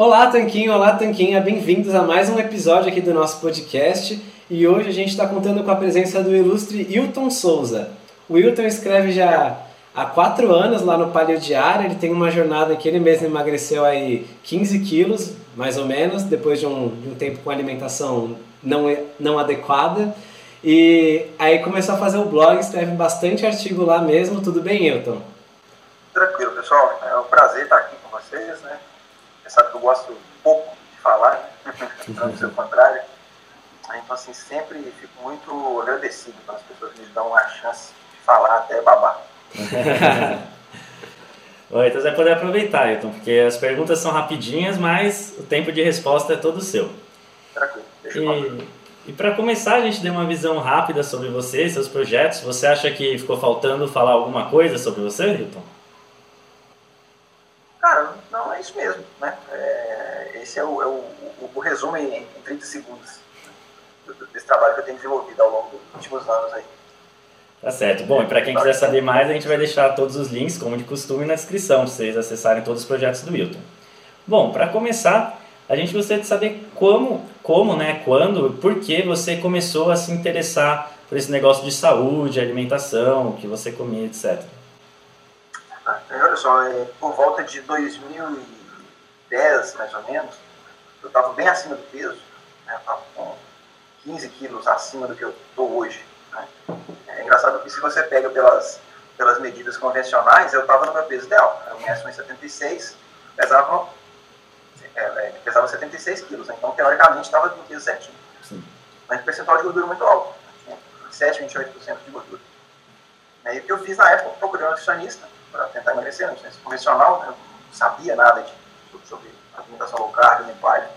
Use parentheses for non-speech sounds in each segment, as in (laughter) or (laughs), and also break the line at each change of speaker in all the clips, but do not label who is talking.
Olá, Tanquinho. Olá, Tanquinha. Bem-vindos a mais um episódio aqui do nosso podcast. E hoje a gente está contando com a presença do ilustre Hilton Souza. O Hilton escreve já há quatro anos lá no Palio Diário. Ele tem uma jornada que ele mesmo emagreceu aí 15 quilos, mais ou menos, depois de um, de um tempo com alimentação não, não adequada. E aí começou a fazer o blog, escreve bastante artigo lá mesmo. Tudo bem, Hilton?
Tranquilo, pessoal. É um prazer estar aqui com vocês, né? Você sabe que eu gosto pouco de falar, não do seu contrário. Então, assim, sempre fico muito agradecido pelas pessoas que me dão a chance de falar até babar. (laughs)
Oi, então você vai poder aproveitar, Ailton, porque as perguntas são rapidinhas, mas o tempo de resposta é todo seu.
Tranquilo, deixa eu
E, e para começar, a gente deu uma visão rápida sobre você, seus projetos. Você acha que ficou faltando falar alguma coisa sobre você, Ailton?
Cara, é isso mesmo, né? É, esse é o, é o, o, o resumo em, em 30 segundos do- do- desse trabalho que eu tenho desenvolvido ao longo dos últimos anos aí.
Tá certo. Bom, e para quem quiser saber mais, a gente vai deixar todos os links, como de costume, na descrição, para vocês acessarem todos os projetos do Wilton. Bom, para começar, a gente gostaria de saber como, como, né, quando, por que você começou a se interessar por esse negócio de saúde, alimentação, o que você comia, etc.
Tá? E olha só, é, por volta de 2010, mais ou menos, eu estava bem acima do peso, né? eu estava com 15 quilos acima do que eu estou hoje. Né? É engraçado que se você pega pelas, pelas medidas convencionais, eu estava no meu peso ideal. Eu meço 1,76, pesava, é, é, pesava 76 quilos, né? então teoricamente estava no peso certinho.
Sim.
Mas o percentual de gordura muito alto, né? 27, 28% de gordura. E o que eu fiz na época, procurei um nutricionista para tentar emagrecer, uma nutricionista convencional, né? eu não sabia nada de, sobre, sobre alimentação low carb, nem palha.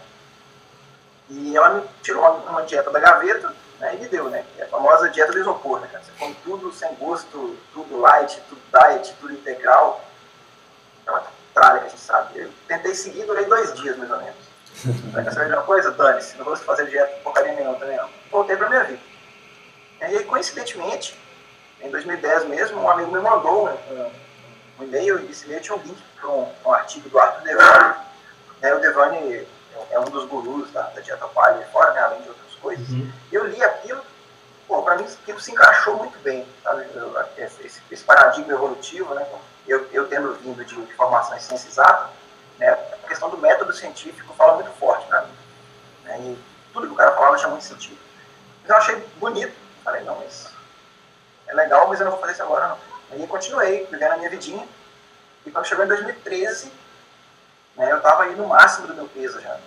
E ela me tirou uma, uma dieta da gaveta né, e me deu, né? Que é a famosa dieta do isopor, né? cara? Você come tudo sem gosto, tudo light, tudo diet, tudo integral. É uma tralha que a gente sabe. Eu tentei seguir, durei dois dias, mais ou menos. (laughs) Aí, quer saber de uma coisa? Dane-se, não vou fazer dieta porcaria nenhuma também não. Voltei pra minha vida. E aí, coincidentemente, em 2010 mesmo, um amigo me mandou um, um, um e-mail e esse e-mail tinha um link para um, um artigo do Arthur Devane. Né, o Devane é um dos gurus da, da dieta palha fora, né, além de outras coisas.
Uhum.
Eu li aquilo, pô, para mim aquilo se encaixou muito bem, sabe? Eu, esse, esse, paradigma evolutivo, né? Eu, eu tendo vindo de, de formação em ciência exata, né, a questão do método científico fala muito forte para mim. Né, e tudo que o cara falava tinha muito sentido. Mas eu achei bonito, falei, não, mas é legal, mas eu não vou fazer isso agora não. Aí continuei vivendo a minha vidinha, e quando chegou em 2013, né, eu estava aí no máximo do meu peso já,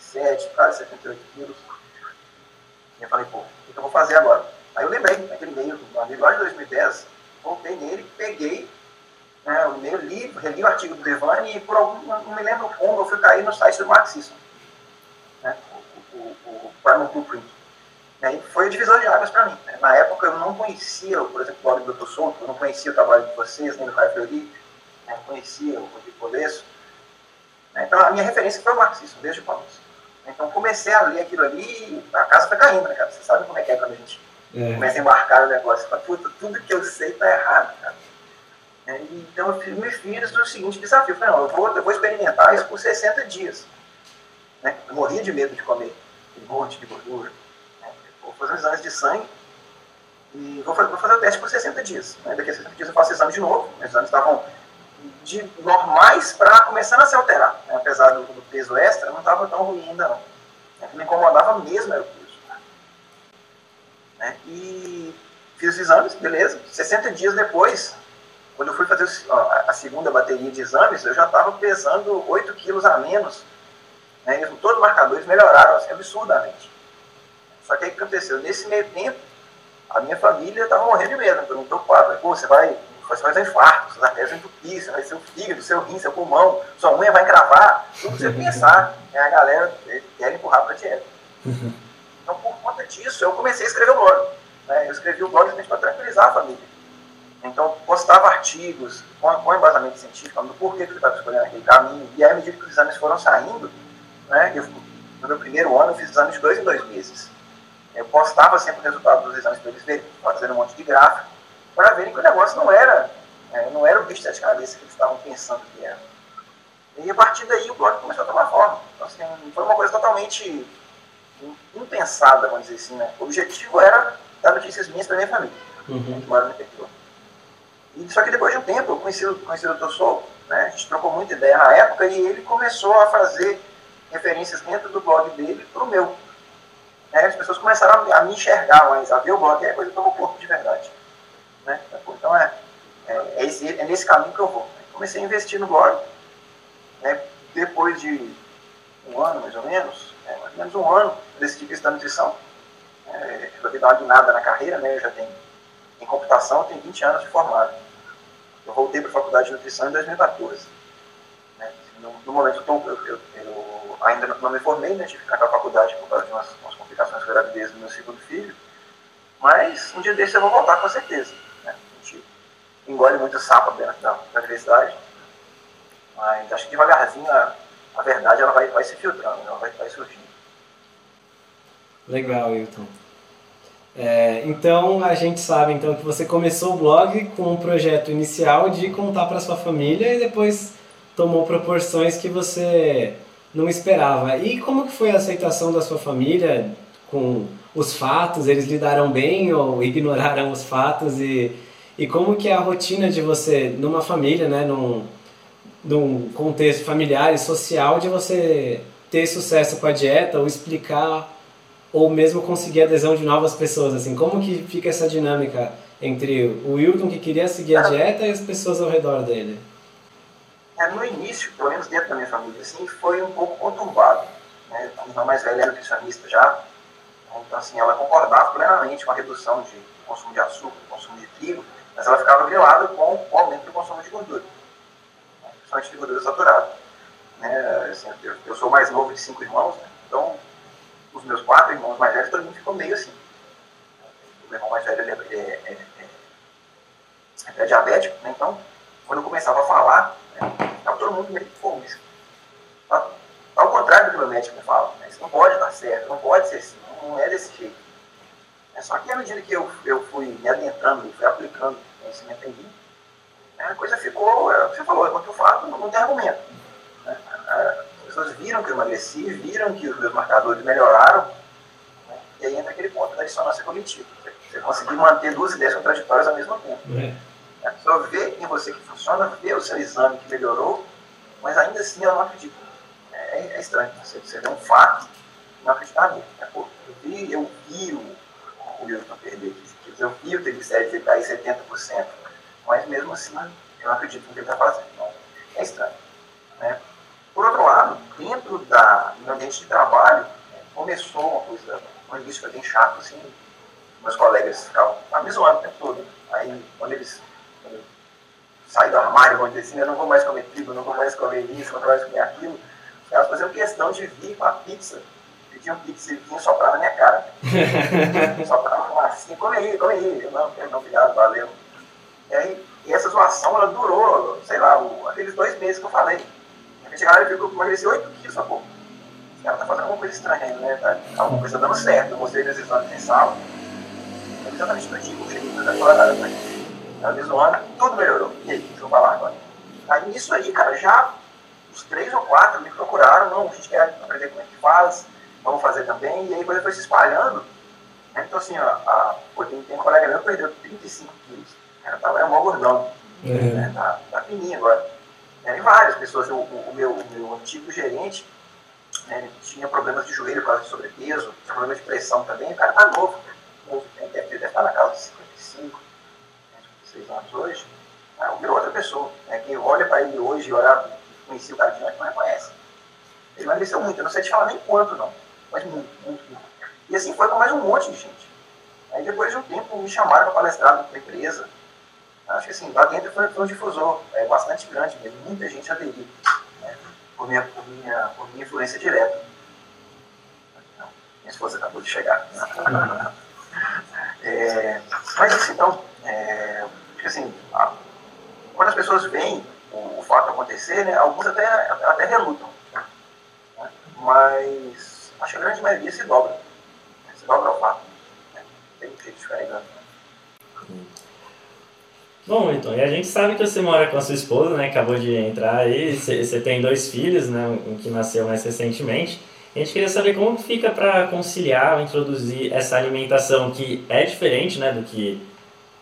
77, quase 78 quilos. E eu falei, pô, o que eu vou fazer agora? Aí eu lembrei daquele e-mail do amigo lá de 2010, voltei nele, peguei né, o e-mail, li, reli o artigo do Devane e por algum, não me lembro como, eu fui cair no site do marxismo, né, o, o, o Primal Blueprint. E aí foi o divisor de águas para mim. Né? Na época eu não conhecia, por exemplo, o blog do. Souto, eu não conhecia o trabalho de vocês, nem do Caio Fiori, né? conhecia o Rodrigo Colesso. Né? Então a minha referência foi o marxismo, desde o começo. Então comecei a ler aquilo ali e a casa foi caindo, né, cara? Você sabe como é que é quando a gente é. começa a embarcar no negócio. Fala, puta, tudo que eu sei tá errado, cara. É, então eu me fiz o seguinte desafio. Eu falei, não, eu vou, eu vou experimentar isso por 60 dias. Né? Eu morria de medo de comer um monte de gordura. Fazer os exames de sangue e vou fazer, vou fazer o teste por 60 dias. Né? Daqui a 60 dias eu faço exame de novo. Os exames estavam de normais para começando a se alterar. Né? Apesar do, do, peso extra, não estava tão ruim ainda não. O que me incomodava mesmo era o peso. Né? E fiz os exames, beleza. 60 dias depois, quando eu fui fazer a segunda bateria de exames, eu já estava pesando 8 quilos a menos. Né? Todos os marcadores melhoraram assim, absurdamente. Só que aí o que aconteceu? Nesse meio tempo, a minha família estava morrendo de medo, me preocupado. Pô, você vai você vai fazer um infarto, suas artérias vão entupir, você vai ser o fígado, seu rim, seu pulmão, sua unha vai encravar, tudo que você pensar, né, a galera quer empurrar para a dieta. Uhum. Então, por conta disso, eu comecei a escrever o blog. Né? Eu escrevi o blog justamente para tranquilizar a família. Então, postava artigos com, com embasamento científico, do porquê que eu estava escolhendo aquele caminho, e aí, à medida que os exames foram saindo, né, eu, no meu primeiro ano, eu fiz exames de dois em dois meses. Eu postava sempre o resultado dos exames para eles verem, fazendo um monte de gráfico, para verem que o negócio não era, é, não era o bicho de sete cabeças que eles estavam pensando que era. E a partir daí o blog começou a tomar forma. Então, assim, foi uma coisa totalmente impensada, vamos dizer assim. Né? O objetivo era dar notícias minhas para minha família, uhum. que mora no interior. E, só que depois de um tempo, eu conheci, conheci o Dr. Sol, né? a gente trocou muita ideia na época, e ele começou a fazer referências dentro do blog dele para o meu. Né? As pessoas começaram a, me enxergar mais, a ver o blog, é coisa que eu corpo de verdade. Né? Então é, é, é, esse, é, nesse caminho que eu vou. Comecei a investir no blog, né? depois de um ano mais ou menos, é, mais ou menos um ano, decidi que da nutrição. É, resolvi dar uma guinada na carreira, né? eu já tenho em computação, eu tenho 20 anos de formado. Eu voltei para a faculdade de nutrição em 2014. Né? No, no, momento eu, eu, eu, eu, ainda não me formei, né? tive que ficar com a faculdade por causa de umas, umas complicações com a gravidez do meu segundo filho. Mas um dia desse eu vou voltar com certeza engole muito sapo dentro da, da universidade. Mas acho que devagarzinho a, a verdade ela vai, vai se filtrando, ela vai, vai surgindo.
Legal, Hilton. É, então a gente sabe então que você começou o blog com um projeto inicial de contar para sua família e depois tomou proporções que você não esperava. E como que foi a aceitação da sua família com os fatos? Eles lidaram bem ou ignoraram os fatos e e como que é a rotina de você, numa família, né, num, num contexto familiar e social, de você ter sucesso com a dieta ou explicar ou mesmo conseguir adesão de novas pessoas, assim, como que fica essa dinâmica entre o Wilton que queria seguir a dieta e as pessoas ao redor dele?
É, no início, pelo menos dentro da minha família, assim, foi um pouco conturbado. Né? A irmã mais velha é nutricionista já, assim, ela concordava plenamente com a redução de consumo de açúcar, consumo de trigo, mas ela ficava grilada com o aumento do consumo de gordura, né? principalmente de gordura saturada. Né? Assim, eu, eu, sou mais novo de cinco irmãos, né? então os meus quatro irmãos mais velhos, todo mundo ficou meio assim. O meu irmão mais velho ele é, é, é, é, diabético, né? então quando eu começava a falar, né, todo mundo meio fome. Tá, ao contrário do que o meu médico me fala, né? isso não pode dar certo, não pode ser assim, não é desse jeito. É só que à medida que eu, eu fui me adentrando, fui aplicando conhecimento em mim, né, a coisa ficou, é, você falou, é quanto eu falo, não, não tem argumento. Né? As pessoas viram que eu emagreci, viram que os meus marcadores melhoraram, né? e aí entra aquele ponto da dissonância cognitiva. Você conseguir manter duas ideias contraditórias ao mesmo tempo. É. A pessoa vê em você que funciona, vê o seu exame que melhorou, mas ainda assim ela não acredita. É, é estranho. Você, você vê um fato e não acreditar nele. É, eu vi, eu vi o o Wilton perder 15 quilos. Eu vi o triglicérides ele cair 70%, mas mesmo assim eu acredito no que ele está fazendo. Então, é estranho. Né? Por outro lado, dentro da, do ambiente de trabalho, né, começou uma coisa, um início foi bem chato, assim, meus colegas ficavam me zoando o tempo todo. Aí, quando eles, saem do armário, vão dizer assim, eu não vou mais comer trigo, não vou mais comer isso, não vou mais comer aquilo, elas faziam questão de vir com a pizza pediam pizza e vinha soprar na minha cara. (laughs) Soprava assim, come aí, come aí. Eu, não, não, obrigado, valeu. E aí, e essa zoação, ela durou, sei lá, o, aqueles dois meses que eu falei. Chegaram e viu que eu emagreci 8 quilos, sacou? Esse cara tá fazendo alguma coisa estranha né? Tá, alguma coisa dando certo. Eu mostrei meus exames mensal. É exatamente o que eu cheguei a falar nada pra Ela me zoando, tudo melhorou. E aí, deixa eu falar agora. Aí nisso aí, cara, já os três ou quatro me procuraram, não, a gente quer aprender como é que faz, vamos fazer também. E aí a coisa foi se espalhando. Né? Então assim, ó, a, tem, tem um colega meu que perdeu 35 quilos. O cara tava é mó gordão. Uhum. Né? Tá, tá fininho agora. É, e várias pessoas, o, o, meu, o meu antigo gerente, né, tinha problemas de joelho por causa de sobrepeso, tinha problemas de pressão também, o cara tá novo, novo deve, deve estar na casa de 55, 56 anos hoje. Ah, virou outra pessoa. Né, quem olha para ele hoje e olha, conhecia o cara de antes, não reconhece. Ele emagreceu muito, eu não sei te falar nem quanto não, mas muito, muito, muito. E assim foi com mais um monte de gente. Aí depois de um tempo me chamaram para palestrar para a empresa. Acho que assim, lá dentro foi, foi um difusor é, bastante grande mesmo, muita gente aderiu por minha, por minha, por minha influência direta. minha esposa acabou de chegar. (laughs) É, mas isso então, é, assim, a, quando as pessoas veem o, o, fato acontecer, né, alguns até, até relutam. Né, mas acho que a grande maioria se dobra. Se dobra ao fato. Tem de ficar.
Bom, então, e a gente sabe que você mora com a sua esposa, né? Acabou de entrar aí, você tem dois filhos, né? Um que nasceu mais recentemente. A gente queria saber como fica para conciliar, introduzir essa alimentação que é diferente, né? Do que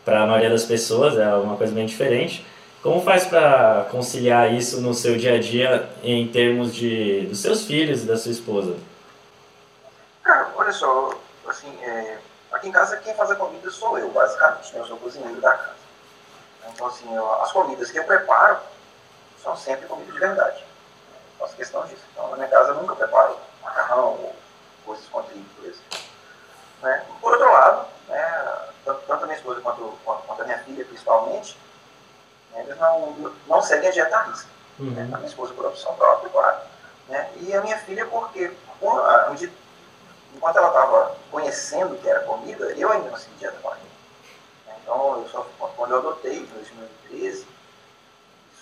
para a maioria das pessoas, é uma coisa bem diferente. Como faz para conciliar isso no seu dia a dia em termos de dos seus filhos e da sua esposa?
Olha só, assim, é, aqui em casa quem faz a comida sou eu, basicamente, né? Eu sou cozinheiro da casa. Então, assim, eu, as comidas que eu preparo são sempre comidas de verdade. Faço questão disso. Então, na minha casa eu nunca preparo macarrão ou coisas com trigo, por exemplo. Né? Por outro lado, né, tanto, tanto a minha esposa quanto, quanto, a minha filha, principalmente, né, eles não, não seguem a dieta risca. Uhum. Né? A minha esposa por opção própria, claro. Né? E a minha filha porque, enquanto ela estava conhecendo o que era comida, eu ainda não com ela. Então, eu só, quando eu adotei, em 2013,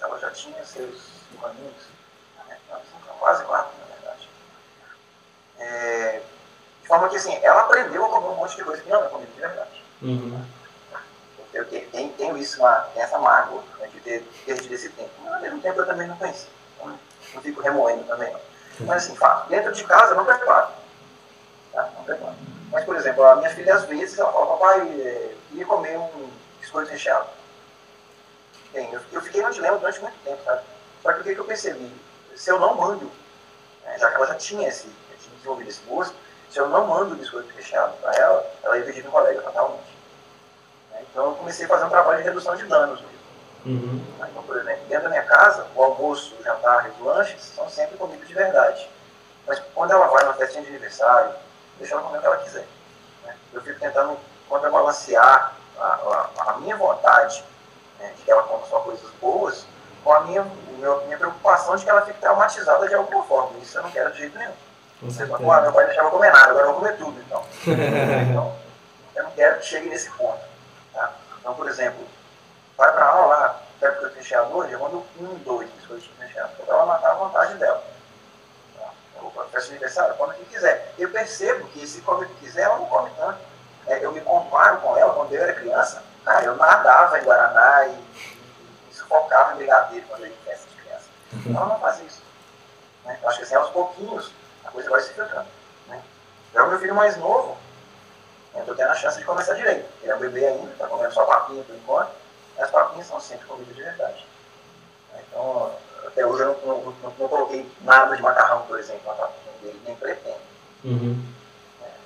ela já tinha seus cinco aninhos, né? quase quatro, na verdade. É, de forma que, assim, ela aprendeu a comer um monte de coisa que não é comida de verdade. Uhum. Eu tenho, tenho isso, uma, essa mágoa né, de ter perdido esse tempo. Mas, ao mesmo tempo, eu também não conheci. Então, não fico remoendo também, não. Mas, assim, fato, dentro de casa, não preparo. Tá? Não. Mas, por exemplo, a minha filha, às vezes, ela fala, papai, é, ia comer um biscoito recheado. Bem, eu, eu, fiquei no dilema durante muito tempo, sabe? Só que o que, que eu percebi? Se eu não mando, né, já que ela já tinha, esse, já tinha desenvolvido esse gosto, se eu não mando o biscoito recheado para ela, ela ia pedir no colega totalmente. Né? Então eu comecei a fazer um trabalho de redução de danos mesmo. Uhum. Então, por exemplo, dentro da minha casa, o almoço, o jantar e os lanches são sempre comidas de verdade. Mas quando ela vai numa festinha de aniversário, deixa ela comer o que ela quiser. Né? Eu fico tentando contrabalancear a, a, a minha vontade né, de que ela coma só coisas boas com a minha, meu, minha preocupação de que ela fique traumatizada de alguma forma. Isso eu não quero de jeito nenhum. Você fala, ah, meu pai deixava comer nada, agora eu vou comer tudo. Então. então, eu não quero que chegue nesse ponto. Tá? Então, por exemplo, vai para aula lá, pega o recheado hoje, eu mando um, dois biscoitos recheados, para ela matar a vontade dela. Tá? Festa de aniversário, come o que quiser. Eu percebo que se come o que quiser, ela não come tanto é, eu me comparo com ela, quando eu era criança, cara, eu nadava em Guaraná e, e, e sufocava em brigadeiro quando eu ia em festa de criança. Então ela não faz isso. Né? Eu acho que assim, aos pouquinhos, a coisa vai se filtrando. Né? Já o meu filho mais novo, eu estou tendo a chance de começar direito. Ele é um bebê ainda, está comendo só papinha por enquanto, as papinhas são sempre comida de verdade. Então, até hoje eu não, não, não, não coloquei nada de macarrão, por exemplo, na papinha dele, nem pretendo. Uhum.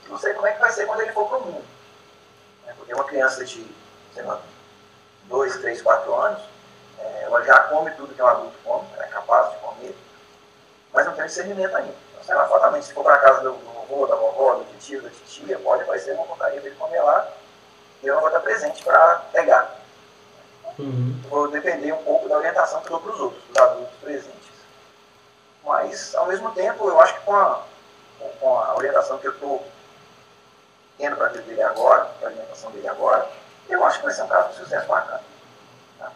Não sei como é que vai ser quando ele for para o mundo. É, porque uma criança de, sei lá, 2, 3, 4 anos, é, ela já come tudo que um adulto come, ela é capaz de comer, mas não tem discernimento ainda. Então, sei lá, fatalmente, se for para a casa do, do vovô, da vovó, do tio, da titia, pode aparecer uma porcaria dele comer lá e eu não vou estar presente para pegar. Uhum. Vou depender um pouco da orientação que eu dou para os outros, os adultos presentes. Mas, ao mesmo tempo, eu acho que com a, com a orientação que eu estou tendo para a vida dele agora, para a alimentação dele agora, eu acho que vai ser um caso de sucesso bacana. Tá?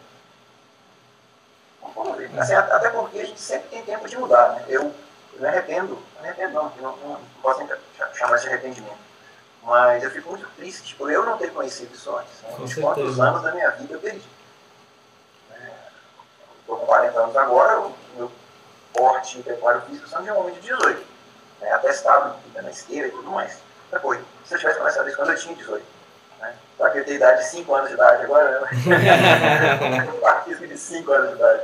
Vamos ver. Assim, até porque a gente sempre tem tempo de mudar. Né? Eu, eu me arrependo, não me arrependo não, não, não, não posso chamar de arrependimento. Mas eu fico muito triste por eu não ter conhecido isso antes. Né?
Com certeza.
anos da minha vida eu perdi. Estou com 40 anos agora, o meu porte e preparo físico são de um homem de 18. Né? Atestado, na esteira e tudo mais. Depois, se eu tivesse começado isso quando eu tinha 18. Né? Só que eu tenho idade de 5 anos de idade agora, né? (laughs) (laughs) Preparo físico de 5 anos de idade.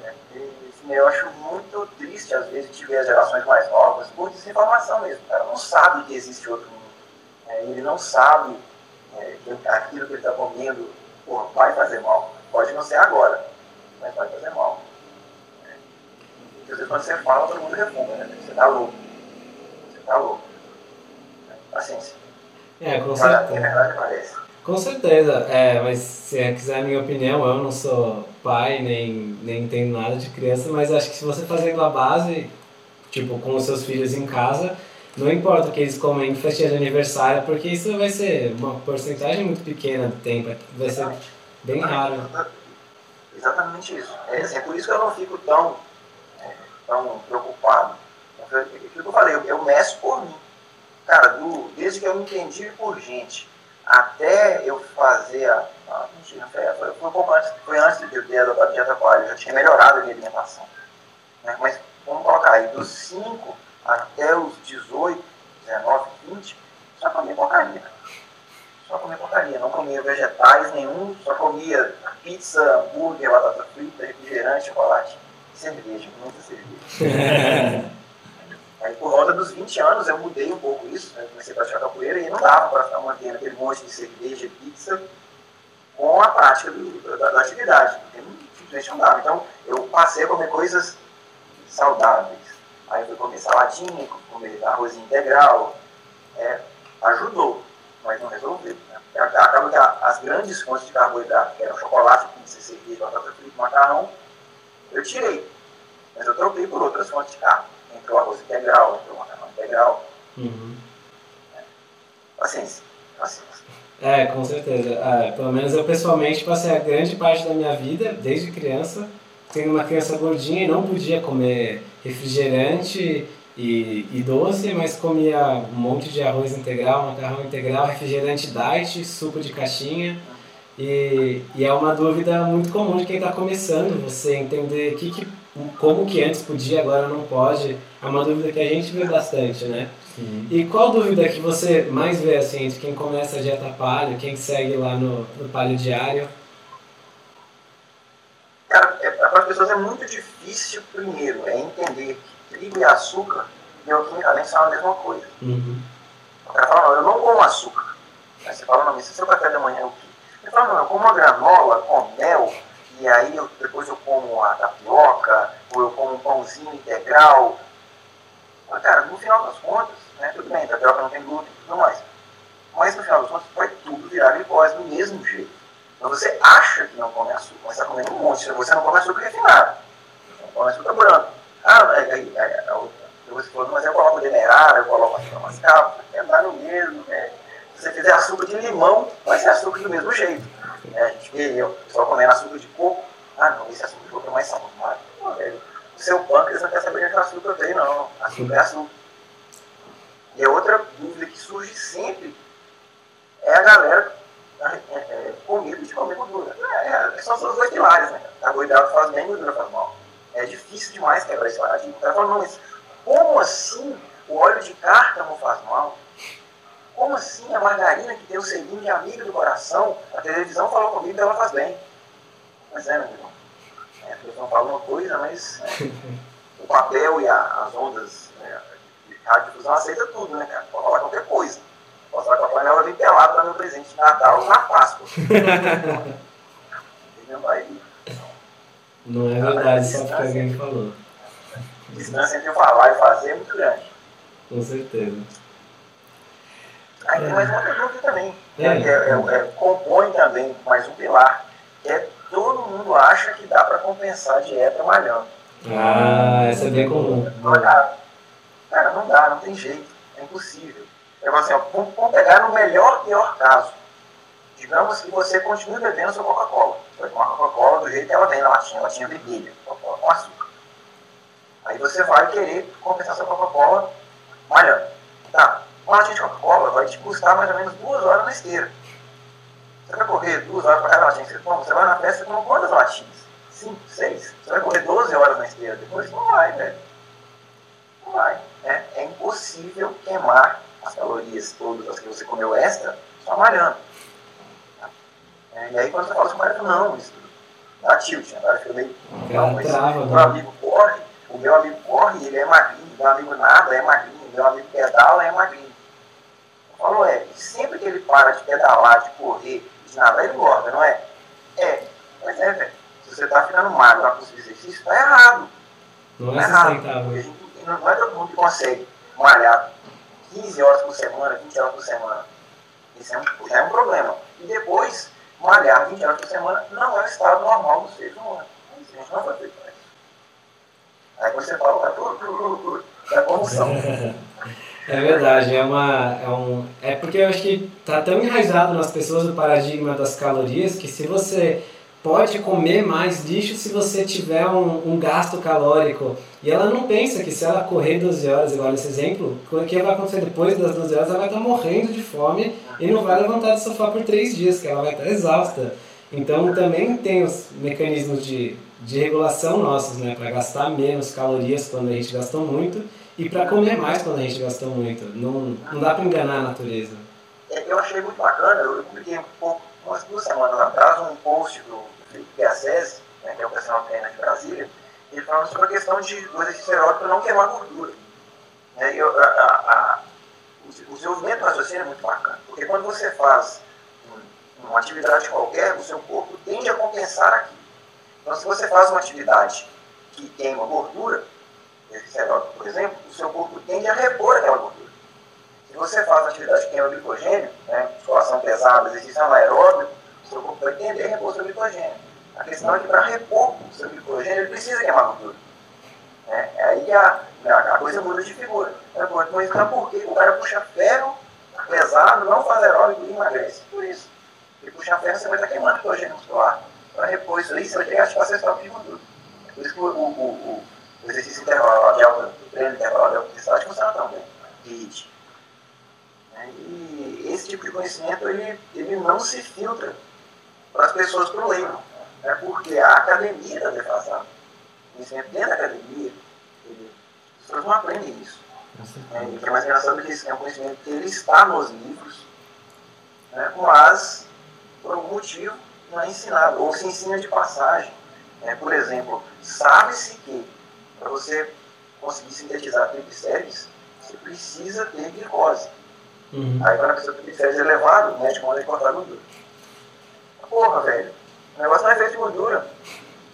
Né? E, assim, eu acho muito triste, às vezes, de ver as gerações mais novas por desinformação mesmo. O cara não sabe que existe outro mundo. É, ele não sabe é, que aquilo que ele está comendo porra, vai fazer mal. Pode não ser agora, mas vai fazer mal. É. E, às vezes, quando você fala, todo mundo refuga, né? Você está louco. Você está louco. É, Paciência.
É, com certeza.
é verdade, parece.
Com certeza, é, mas se você quiser a minha opinião, eu não sou pai, nem, nem entendo nada de criança, mas acho que se você fazendo a base, tipo, com os seus filhos em casa, não importa o que eles comem em festinha de aniversário, porque isso vai ser uma porcentagem muito pequena do tempo, vai ser bem raro.
Exatamente isso. É, assim, é por isso que eu não fico tão, é, tão preocupado. É Aquilo que eu falei, eu, meço por mim. Cara, do, desde que eu me entendi por gente, até eu fazer a. a mentira, foi, foi, um pouco antes, foi antes de eu ter a dieta aquária, eu já tinha melhorado a minha alimentação. Né? Mas vamos colocar aí, dos 5 até os 18, 19, 20, só comia porcaria. Só comia porcaria, não comia vegetais nenhum, só comia pizza, hambúrguer, batata frita, refrigerante, chocolate, cerveja, muita cerveja. (laughs) Aí por volta dos 20 anos eu mudei um pouco isso, né? comecei a praticar capoeira e não dava para ficar mantendo aquele monte de cerveja pizza com a prática do- da, da atividade, simplesmente não dava. Então eu passei a comer coisas saudáveis. Aí eu fui comer saladinha, comer arrozinho integral, é, ajudou, mas não resolveu. Né? Acaba que as grandes fontes de carboidrato, que eram chocolate, pizza, cerveja, batata frita, macarrão, eu tirei. Mas eu troquei por outras fontes de carne. Entrou arroz integral, entrou macarrão integral.
Uhum.
Paciência. Paciência.
É, com certeza. É, pelo menos eu pessoalmente passei a grande parte da minha vida, desde criança, sendo uma criança gordinha e não podia comer refrigerante e, e doce, mas comia um monte de arroz integral, macarrão integral, refrigerante diet, suco de caixinha. E, e é uma dúvida muito comum de quem está começando, você entender que, que, como que antes podia, agora não pode. É uma dúvida que a gente vê bastante, né? E qual dúvida que você mais vê assim, entre quem começa a dieta paleo, quem segue lá no, no paleo diário?
Cara, é, para as pessoas é muito difícil, primeiro, é entender que trigo e açúcar, bioquimicamente, são a mesma coisa.
Uhum.
O cara fala, não, eu não como açúcar. Aí você fala, não, mas esse é seu café da manhã é o quê? Ele fala, não, eu como uma granola com mel, e aí eu, depois eu como a tapioca, ou eu como um pãozinho integral. Mas, cara, no final das contas, né, tudo bem, tapioca não tem glúten e tudo mais. Mas no final das contas vai tudo virar glicose do mesmo jeito. Então você acha que não come açúcar, mas está comendo um monte. Você não come açúcar refinado. Não come açúcar branco. Ah, é, outra. você falou, mas eu coloco demerara, eu coloco açúcar mascavo, é dar no mesmo. né? Se você fizer açúcar de limão, vai ser açúcar do mesmo jeito. É, a gente vê eu, só comendo açúcar de coco. Ah, não, esse açúcar de coco é mais saudável. Pô, velho, O seu pâncreas não quer saber de que açúcar tem, não. Açúcar é açúcar. E a outra dúvida que surge sempre é a galera é, é, com medo de comer gordura. É, é, são os dois pilares, né? Carboidrato faz bem, gordura faz mal. É difícil demais quebrar esse paradigma. O cara fala, não, mas como assim o óleo de cártamo faz mal? Como assim a margarina que tem o selinho de amiga do coração, a televisão falou comigo que ela faz bem? Mas é, meu irmão. É, a televisão fala uma coisa, mas é, o papel e a- as ondas né, de radiodifusão aceita tudo, né, cara? Pode falar qualquer coisa. Posso falar que a panela vem pelada para meu presente de Natal na Páscoa. Entendeu? Aí,
Não é verdade só porque alguém falou.
a distância entre eu falar e fazer é muito grande.
Com certeza.
Aí tem mais uma dúvida também.
É.
É, é- é- é- compõe também mais um pilar. Que é todo mundo acha que dá para compensar a dieta malhando.
Ah, essa é bem comum.
Não, cara, cara, não dá, não tem jeito. É impossível. Eu falo assim, ó, vamos, vamos pegar no melhor pior caso. Digamos que você continue bebendo sua Coca-Cola. Você vai tomar Coca-Cola do jeito que ela vem na latinha, latinha vermelha, Coca-Cola com açúcar. Aí você vai querer compensar sua Coca-Cola malhando. Tá. Uma latinha de Coca-Cola vai te custar mais ou menos duas horas na esteira. Você vai correr duas horas para cada latinha que você toma, você vai na festa e toma quantas latinhas? Cinco, seis? Você vai correr 12 horas na esteira depois? Não vai, velho. Não vai. Né? É impossível queimar as calorias todas as que você comeu extra só malhando. É, e aí quando você fala assim, cara, não, isso dá tilt, né? Agora fica meio. Não, mas
trava,
meu
né?
amigo corre, o meu amigo corre, ele é magrinho, o meu amigo nada é magrinho, o meu amigo pedala é magrinho. Falo, é, e sempre que ele para de pedalar, de correr, de nadar, ele engorda, não é? É, mas é, velho. Se você tá ficando magro na custo de exercício, tá errado.
Não
Tá
é
errado. Porque a
sustentável.
gente não, não é todo mundo que consegue malhar 15 horas por semana, 20 horas por semana. Isso é um, já é um problema. E depois, malhar 20 horas por semana não é o estado normal dos seres humanos. A gente não feito para isso. Aí você fala, vai tudo, tudo, tudo, tudo, é convulsão.
É verdade, é uma. É, um, é porque eu acho que tá tão enraizado nas pessoas o paradigma das calorias que se você pode comer mais lixo se você tiver um, um gasto calórico. E ela não pensa que se ela correr 12 horas, igual nesse exemplo, o que vai acontecer depois das 12 horas, ela vai estar morrendo de fome e não vai levantar do sofá por 3 dias, que ela vai estar exausta. Então também tem os mecanismos de, de regulação nossos, né? Para gastar menos calorias quando a gente gastou muito e para comer mais quando a gente gastou muito. Não, não dá para enganar a natureza.
É, Eu achei muito bacana, eu publiquei um pouco, umas duas semanas atrás, um post do Felipe Piacese, né, que é o personal trainer de Brasília, ele falando sobre a questão de, do exercício aeróbico não queimar gordura. Né, eu- a- a- a- o, desenvolvimento do raciocínio é muito bacana, porque quando você faz um- uma atividade qualquer, o seu corpo tende a compensar aquilo. Então, se você faz uma atividade que queima gordura, por exemplo, o seu corpo tende a repor aquela gordura. Se você faz atividade que queima glicogênio, né, musculação pesada, exercício anaeróbico, o seu corpo vai tender a repor seu glicogênio. A questão é que para repor o seu glicogênio, ele precisa queimar gordura. Né? É aí a, a, a coisa muda de figura. Né? Mas então por que o cara puxa ferro pesado, não faz aeróbico e emagrece? Por isso. Porque puxar ferro você vai estar queimando glicogênio muscular. Para repor isso aí, você vai ter que ativar seu estoque de gordura. É por isso que o, o, o, o exercício intervalado de alta, o treino intervalado de alta intensidade funciona. De HIIT. E esse tipo de conhecimento ele, ele não se filtra para as pessoas para o leigo. Né? Porque a academia está defasada. O conhecimento dentro da academia, ele, as pessoas não aprendem isso. Né? E o que é mais engraçado é que esse é um conhecimento que ele está nos livros, né? mas por algum motivo não é ensinado, ou se ensina de passagem. né? por exemplo, sabe-se que para você conseguir sintetizar triglicérides, você precisa ter glicose.
Uhum.
Aí quando a pessoa tem triglicérides elevado, o médico manda cortar a gordura. Porra, velho, o negócio não é feito de gordura.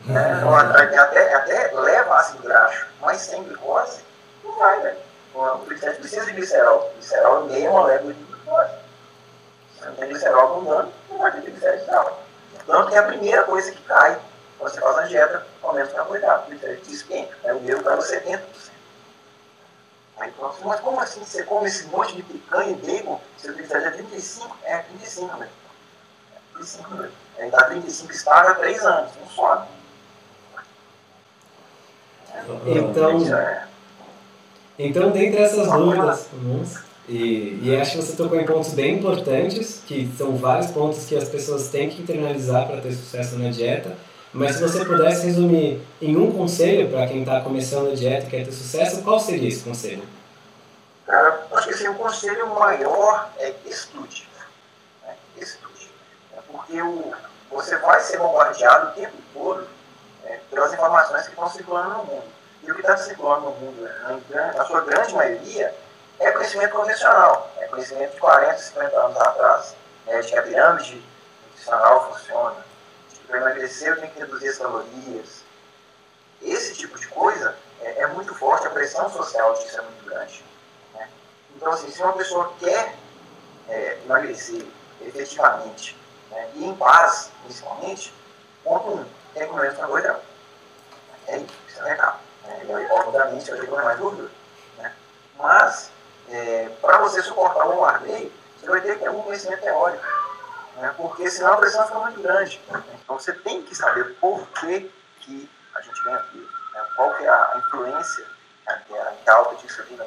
Né? Então, até, até, até leva ácido graxo, mas sem glicose, não vai, velho. O triglicéride precisa de glicerol. Glicerol é meia molécula de glicose. Se não tem glicerol abundando, não vai ter triglicérides não. Tanto que é a primeira coisa que cai quando você faz uma dieta com menos carboidrato. O triglicéride despenca. Né? O meu caiu 70%. Aí assim, mas como assim você come esse monte de picanha e bacon? Seu triglicéride é 35? É, 35, velho. É 35, velho. Ele tá 35 estável há 3 anos, não sobe.
Então,
Isso é-
então dentre essas dúvidas comuns, e, e acho que você tocou em pontos bem importantes, que são vários pontos que as pessoas têm que internalizar para ter sucesso na dieta, mas se você pudesse resumir em um conselho para quem está começando a dieta e quer ter sucesso, qual seria esse conselho?
Cara, acho que assim, o conselho maior é estude. Né? Estude. É porque o, você vai ser bombardeado o tempo todo né, pelas informações que estão circulando no mundo. E o que está circulando no mundo, né, na, sua grande maioria, é conhecimento convencional. É conhecimento de 40, 50 anos atrás. né, de que a pirâmide funciona. Para emagrecer eu tenho que reduzir as calorias. Esse tipo de coisa é, é muito forte, a pressão social disso é muito grande. Então, assim, se uma pessoa quer é, emagrecer efetivamente né, e em paz, principalmente, ponto um, tem que comer carboidrato. É isso, isso é legal. Né? Obviamente, ter que comer mais gordura. Né? Mas, é, para você suportar o bombardeio, você vai ter que ter algum conhecimento teórico. Né? Porque senão a pressão fica muito grande. Né? Então, você tem que saber por que, que a gente ganha peso. Né? Qual que é a influência né, que a, que a alta de tem.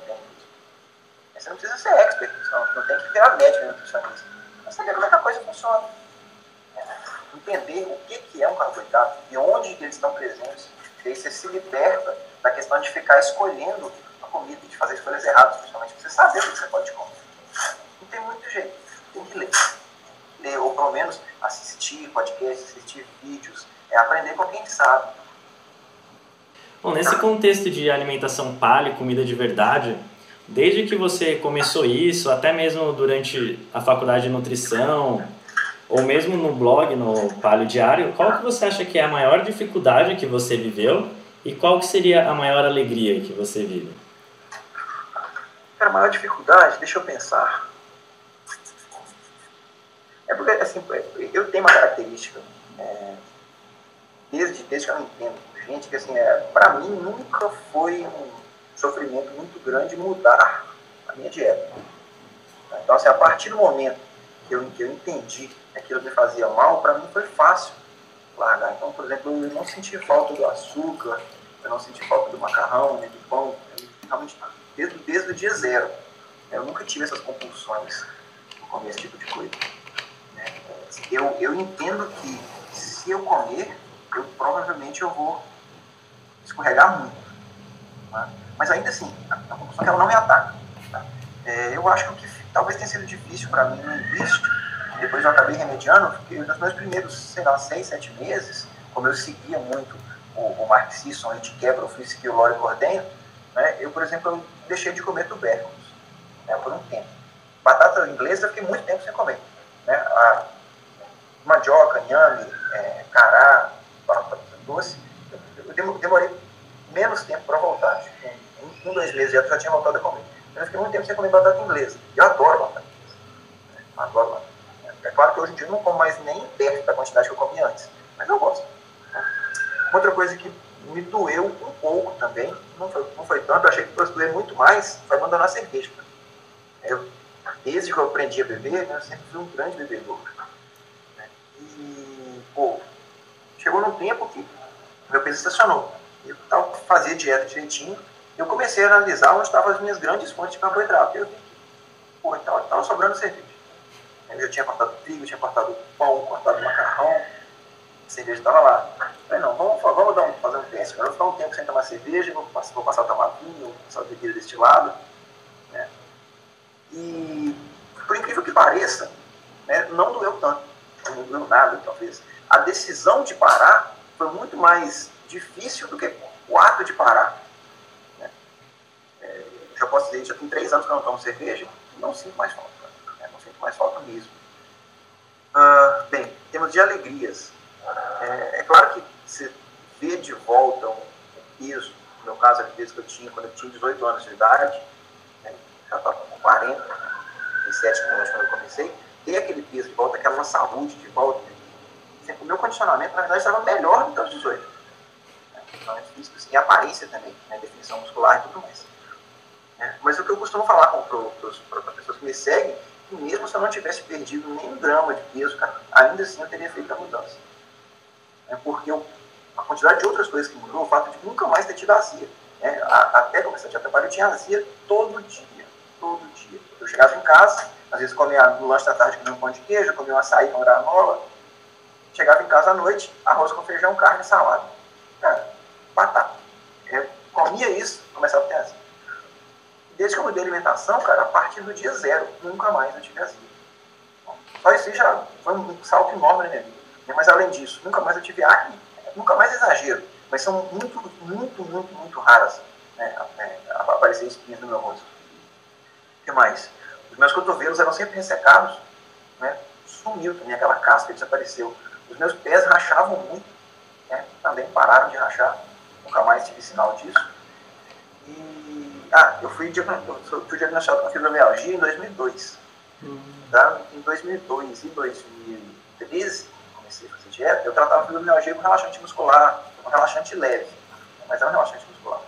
É Você não precisa ser expert, não, não tem que virar médico nutricionista. Mas saber como é que a coisa funciona. É, entender o que, que é um carboidrato e onde eles estão presentes. E aí você se liberta da questão de ficar escolhendo a comida, de fazer escolhas erradas, principalmente, você saber o que você pode comer. Não tem muito jeito, tem que ler. Ler, ou pelo menos assistir podcasts, assistir vídeos, é aprender com quem sabe.
Bom, nesse contexto de alimentação paleo, comida de verdade, desde que você começou isso, até mesmo durante a faculdade de nutrição, ou mesmo no blog, no Palio Diário, qual que você acha que é a maior dificuldade que você viveu e qual que seria a maior alegria que você vive?
Cara, a maior dificuldade, deixa eu pensar. É porque, assim, eu tenho uma característica, é, desde, desde que eu entendo gente, que assim, é, para mim nunca foi um sofrimento muito grande mudar a minha dieta. Então, assim, a partir do momento que eu, que eu entendi que me fazia mal, para mim foi fácil largar. Então, por exemplo, eu não senti falta do açúcar, eu não senti falta do macarrão, nem do pão, realmente, desde, desde o dia zero. Eu nunca tive essas compulsões de comer esse tipo de coisa. Eu, eu entendo que se eu comer, eu provavelmente eu vou escorregar muito. Né? Mas ainda assim, a, a compulsão ela não me ataca. Tá? É, eu acho que o que talvez tenha sido difícil para mim no início, depois eu acabei remediando, porque nos meus primeiros, sei lá, seis, sete meses, como eu seguia muito o, o Mark a gente quebra o Frisky e o Lore Cordenho, né, eu, por exemplo, eu deixei de comer tubérculos né, por um tempo. Batata inglesa eu fiquei muito tempo sem comer. Né, a mandioca, inhame, é, cará, batata doce, eu demorei menos tempo para voltar. Um, um, dois meses já, já tinha voltado a comer. Eu fiquei muito tempo sem comer batata inglesa. Eu adoro batata inglesa. Adoro batata. É claro que hoje em dia eu não como mais nem perto da quantidade que eu comia antes, mas eu gosto. Outra coisa que me doeu um pouco também, não foi, não foi tanto, eu achei que fosse doer muito mais, foi abandonar a cerveja. Eu, desde que eu aprendi a beber, né, eu sempre fui um grande bebedor. Pô, chegou num tempo que meu peso estacionou. Eu tal, fazia dieta direitinho, eu comecei a analisar onde estavam as minhas grandes fontes de carboidrato. Eu vi que, pô, estava então, sobrando cerveja. Eu já tinha cortado trigo, tinha cortado pão, cortado macarrão, cerveja estava lá. Falei, não, vamos, vamos dar um, fazer um teste. Eu vou ficar um tempo sem tomar cerveja, vou, vou passar a tomar vinho, vou passar bebida destilada. Né? E, por incrível que pareça, né, não doeu tanto. Não doeu nada, talvez. A decisão de parar foi muito mais difícil do que o ato de parar. Né? É, já posso dizer, já tem três anos que eu não tomo cerveja, não sinto mais falta. Né? Não sinto mais falta mesmo. Uh, bem, temos de alegrias. É, é, claro que você vê de volta um, peso, no meu caso, o peso que eu tinha quando eu tinha 18 anos de idade, né? já estava com 40, 37 anos quando eu comecei, ter aquele peso de volta, aquela saúde de volta, o meu condicionamento, na verdade, estava melhor do que aos 18. Condicionamento físico assim, e aparência também, né, definição muscular e tudo mais. É, mas o que eu costumo falar para as pessoas que me seguem, que mesmo se eu não tivesse perdido nem um grama de peso, cara, ainda assim eu teria feito a mudança. É, porque eu, a quantidade de outras coisas que mudou, o fato de nunca mais ter tido azia. Né, até começar a trabalho, eu tinha azia todo dia, todo dia. Eu chegava em casa, às vezes comia no lanche da tarde comia um pão de queijo, comia um açaí com granola, Chegava em casa à noite, arroz com feijão, carne, salada. Cara, batata. Eu comia isso, começava a ter azia. Desde que eu mudei a alimentação, cara, a partir do dia zero, nunca mais eu tive azia. Só isso já foi um salto enorme na minha vida. Mas além disso, nunca mais eu tive acne, nunca mais exagero, mas são muito, muito, muito, muito raras né, é, aparecer espinhas no meu rosto. O que mais? Os meus cotovelos eram sempre ressecados, né? sumiu também aquela casca, desapareceu. Os meus pés rachavam muito, né? também pararam de rachar, nunca mais tive sinal disso. E, ah, eu fui, fui diagnosticado com fibromialgia em 2002. Hum. Tá? Em 2002 e 2013, comecei a fazer dieta, eu tratava fibromialgia com relaxante muscular, com relaxante leve, mas é um relaxante muscular.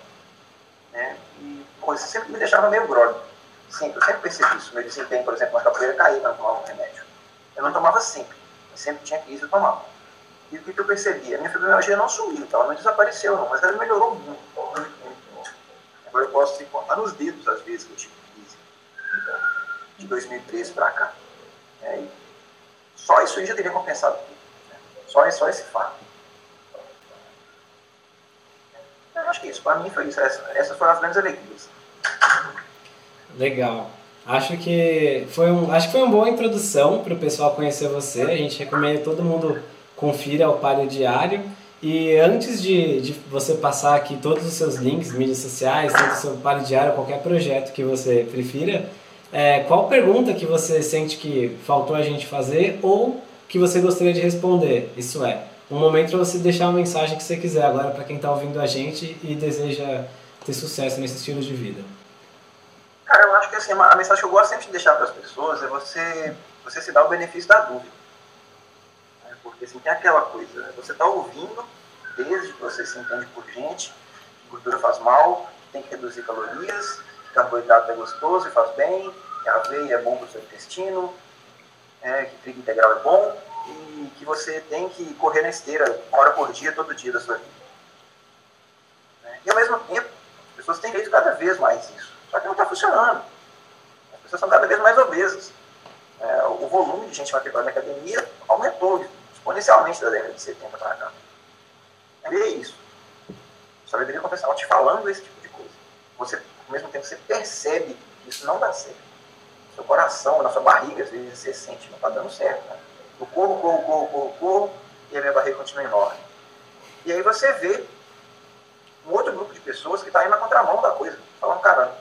Né? E isso sempre me deixava meio grogue. Sim, eu sempre percebi isso. Meu desempenho, por exemplo, na capoeira caía quando eu tomava um remédio. Eu não tomava sempre sempre tinha que ir tomar. E o que, eu percebi? A minha fibromialgia não sumiu, ela não desapareceu, não, mas ela melhorou muito, muito, muito. Agora eu posso se contar nos dedos, às vezes, que eu tive crise. de 2013 para cá. É, só isso aí já teria compensado tudo. Né? Só, só esse fato. Eu acho que isso, para mim foi isso. Essa, essas foram as grandes alegrias.
Legal. Acho que foi um, acho que foi uma boa introdução para o pessoal conhecer você. A gente recomenda que todo mundo confira o Palio Diário. E antes de, de você passar aqui todos os seus links, mídias sociais, todo o seu Palio Diário, qualquer projeto que você prefira, é, qual pergunta que você sente que faltou a gente fazer ou que você gostaria de responder? Isso é, um momento para você deixar uma mensagem que você quiser agora para quem está ouvindo a gente e deseja ter sucesso nesse estilo de vida.
Cara, eu acho que assim, a mensagem que eu gosto sempre de deixar para as pessoas é você, você se dar o benefício da dúvida. É, porque assim, tem aquela coisa, né? você está ouvindo, desde que você se entende por gente, que gordura faz mal, tem que reduzir calorias, que carboidrato é gostoso e faz bem, que a aveia é bom para o seu intestino, é, que trigo integral é bom, e que você tem que correr na esteira uma hora por dia, todo dia da sua vida. É, e ao mesmo tempo, as pessoas têm feito cada vez mais isso. Só que não está funcionando. As pessoas são cada vez mais obesas. É, o volume de gente matriculada na academia aumentou exponencialmente da década de 70 para cá. E é isso. Só deveria compensar te falando esse tipo de coisa. Você, ao mesmo tempo, você percebe que isso não dá certo. Seu coração, na sua barriga, às vezes você sente, não está dando certo. Né? Eu corro, corro, corro, corro, corro, e a minha barriga continua enorme. E aí você vê um outro grupo de pessoas que está indo na contramão da coisa, falando, cara,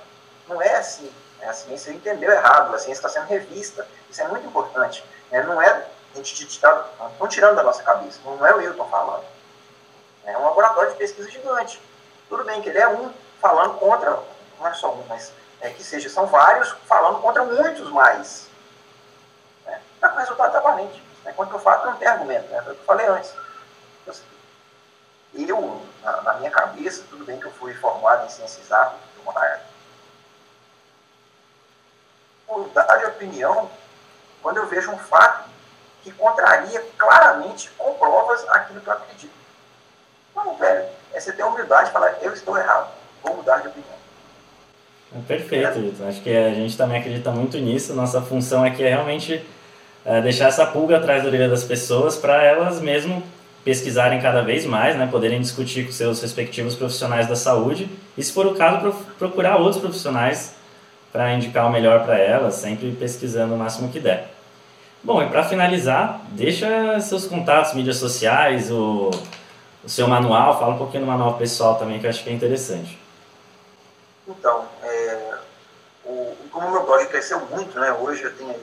não é assim. Né? A ciência entendeu errado, a ciência está sendo revista. Isso é muito importante. Né? Não é a gente estão tirando da nossa cabeça. Não é o Wilton falando. É um laboratório de pesquisa gigante. Tudo bem que ele é um falando contra, não é só um, mas é que seja, são vários falando contra muitos mais. Né? Está com resultado está aparente. Né? Quanto eu falo, não tem argumento. Né? Foi o que eu falei antes. Eu, na, na, minha cabeça, tudo bem que eu fui formado em ciências exatas, mudar de opinião quando eu vejo um fato que contraria claramente, com provas, aquilo que eu acredito. Não, velho, é você ter humildade de falar, eu estou errado, vou mudar de opinião.
É perfeito, Vitor. Acho que a gente também acredita muito nisso. Nossa função aqui é realmente é, deixar essa pulga atrás da orelha das pessoas para elas mesmo pesquisarem cada vez mais, né, poderem discutir com seus respectivos profissionais da saúde e, se for o caso, procurar outros profissionais para indicar o melhor para elas, sempre pesquisando o máximo que der. Bom, e para finalizar, deixa seus contatos, mídias sociais, o, o seu manual, fala um pouquinho do manual pessoal também, que eu acho que é interessante.
Então, é, o, como meu blog cresceu muito, né, hoje eu tenho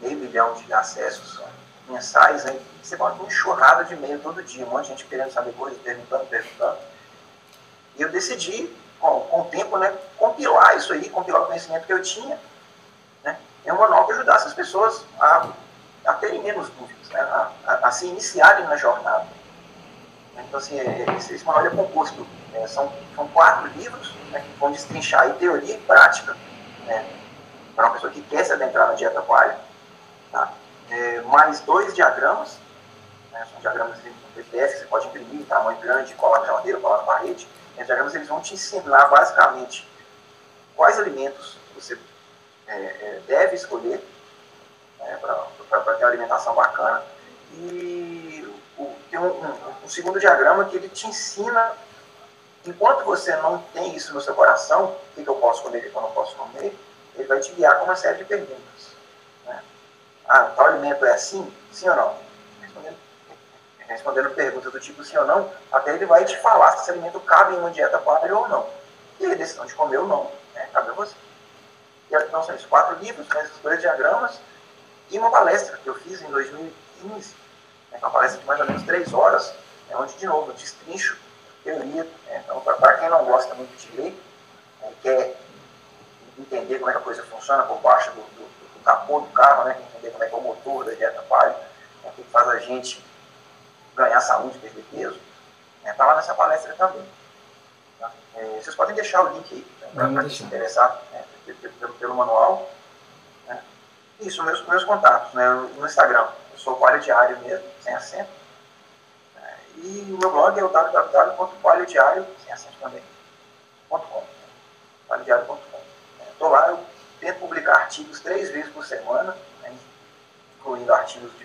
meio milhão de acessos mensais, né, você pode uma enxurrada de e-mail todo dia, um monte de gente querendo saber coisas, perguntando, perguntando. E eu decidi com, com o tempo, né, compilar isso aí, compilar o conhecimento que eu tinha, né, é um manual que ajudasse as pessoas a, a terem menos dúvidas, né, a, a, a, se iniciarem na jornada. Então, assim, é, esse, esse manual é composto, é, são, são quatro livros né, que vão destrinchar aí teoria e prática, né, para uma pessoa que quer se adentrar na dieta palha, tá? É, mais dois diagramas, né, são diagramas em PDF, você pode imprimir, tamanho grande, colar na geladeira, colar na parede, os diagramas eles vão te ensinar basicamente quais alimentos você é, é, deve escolher né, para ter uma alimentação bacana. E o, tem um, um, um, segundo diagrama que ele te ensina, enquanto você não tem isso no seu coração, o que, eu posso comer o que eu não posso comer, ele vai te guiar com uma série de perguntas. Né? Ah, tal alimento é assim? Sim ou não? respondendo perguntas do tipo sim ou não, até ele vai te falar se esse alimento cabe em uma dieta paleo ou não. E a decisão de comer ou não, né? cabe a você. E, então são esses quatro livros, né, esses dois diagramas, e uma palestra que eu fiz em 2015, né, uma palestra de mais ou menos três horas, né, onde, de novo, eu destrincho teoria. Né, então, para quem não gosta muito de ler, né, quer entender como é que a coisa funciona por baixo do, do, do capô do carro, né, entender como é que é o motor da dieta paleo, né, o que faz a gente ganhar saúde, perder peso, está né, tá lá nessa palestra também. Tá? É, vocês podem deixar o link aí né, para quem se interessar né, pelo, pelo, manual. Né. Isso, meus, meus contatos né, no Instagram. Eu sou o Diário mesmo, sem acento. É, e o meu blog é o www.palhodiário, sem acento também, .com. Palhodiário.com. Estou lá, eu tento publicar artigos três vezes por semana, né, incluindo artigos de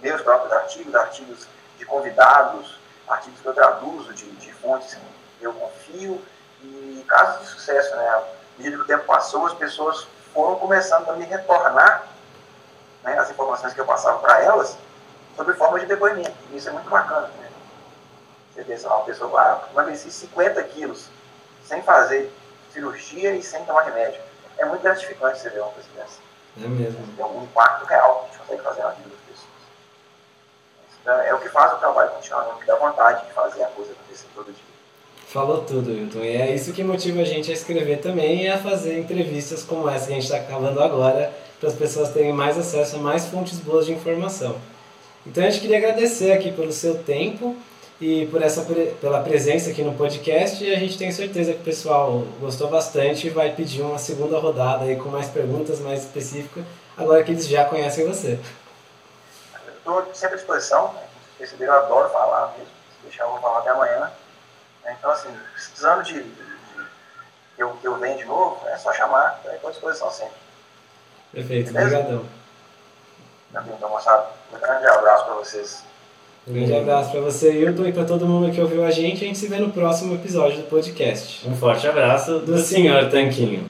meus próprios artigos, artigos de convidados, artigos que eu traduzo de, de fontes que eu confio e casos de sucesso. Né? À medida que o tempo passou, as pessoas foram começando a me retornar né, as informações que eu passava para elas sob forma de depoimento. E isso é muito bacana. Né? Você vê, uma pessoa, ah, emagreci 50 quilos sem fazer cirurgia e sem tomar remédio. É muito gratificante você ver uma coisa dessa.
É mesmo.
Tem um impacto real que a gente consegue fazer na vida é o que faz o trabalho continuar, né? que dá vontade de fazer a coisa acontecer todo dia.
Falou tudo, Wilton. E é isso que motiva a gente a escrever também e a fazer entrevistas como essa que a gente está acabando agora, para as pessoas terem mais acesso a mais fontes boas de informação. Então a gente queria agradecer aqui pelo seu tempo e por essa pela presença aqui no podcast e a gente tem certeza que o pessoal gostou bastante e vai pedir uma segunda rodada aí com mais perguntas mais específicas, agora que eles já conhecem você.
Estou sempre à disposição, né? perceberam, eu adoro falar mesmo, se deixar eu vou falar até amanhã. Né? Então, assim, precisando de, de, de que eu, eu venha de novo, é só chamar, estou à disposição sempre.
Perfeito, obrigadão.
Então, moçada, um grande abraço para vocês.
Um grande abraço para você, Hilton, e para todo mundo que ouviu a gente. A gente se vê no próximo episódio do podcast.
Um forte abraço do, do Senhor Tanquinho.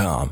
com.